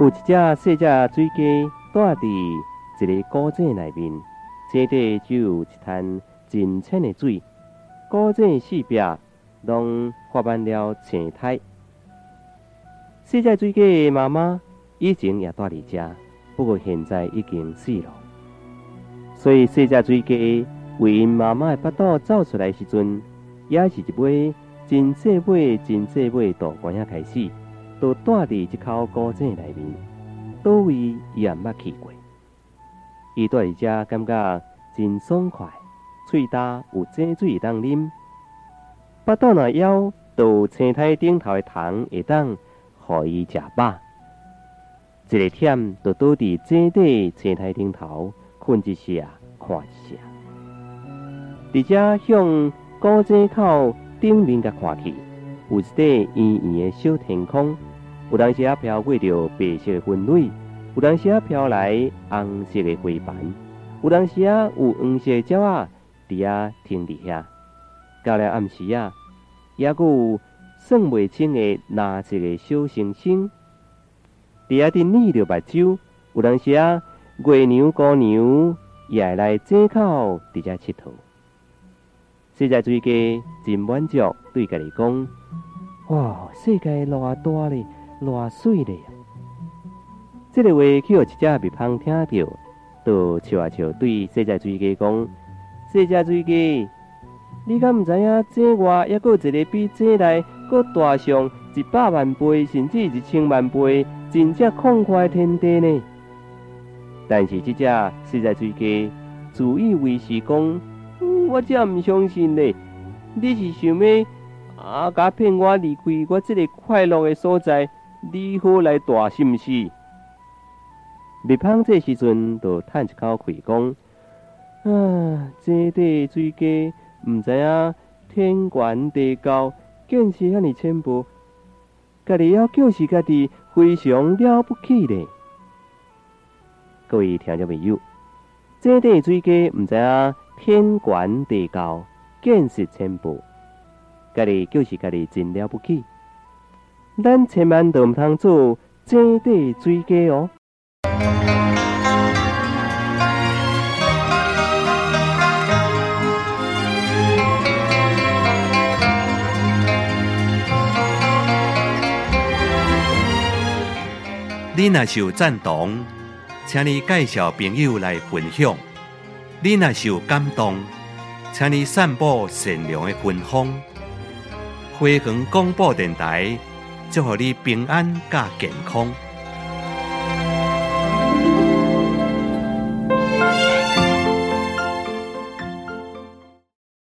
有一只细只水鸡住伫一个古井内面，井底就有一滩真清的水，古井四壁拢画满了青苔。细只水鸡的妈妈以前也住伫遮，不过现在已经死了。所以细只水鸡为因妈妈的腹肚走出来时阵，也是一尾真细尾、真细尾大官仔开始。都住伫一口古井内面，倒位伊也毋捌去过。伊住伫遮感觉真爽快，喙焦有井水会当啉，腹肚若枵，就青苔顶头的虫会当互伊食饱。一个忝就倒伫井底青苔顶头困一下，看一下。伫遮向古井口顶面甲看去，有一块圆圆的小天空。有当时啊飘过着白色的云蕊，有当时啊飘来红色的花瓣，有当时啊有黄色的鸟啊伫啊停伫遐。到了暗时啊，也有算袂清的蓝色的小星星，伫啊伫捏着目睭。有当时啊，月娘姑娘也会来井口伫遮佚佗。实在水家真满足，对家己讲：哇，世界偌大咧！偌水咧！这个话去互一只蜜蜂听到，就笑啊笑，对细只水鸡讲：细只水鸡，你敢毋知影井外还有一个比井内搁大上一百万倍，甚至一千万倍，真正旷快天地呢？但是这只细只水鸡自以为是讲：我真毋相信呢！你是想要啊，甲骗我离开我这个快乐的所在？你好来大是毋是？蜜蜂这时阵就叹一口气讲：啊，井底水鸡毋知影天悬地高，见识遐尼浅薄，家己要救是家己非常了不起咧。各位听众朋友，井底水鸡毋知影天悬地高，见识浅薄，家己就是家己真了不起。咱千万都毋通做井底水鸡哦！你若是有赞同，请你介绍朋友来分享；你若是有感动，请你散布善良的芬芳。辉煌广播电台。祝福你平安加健康。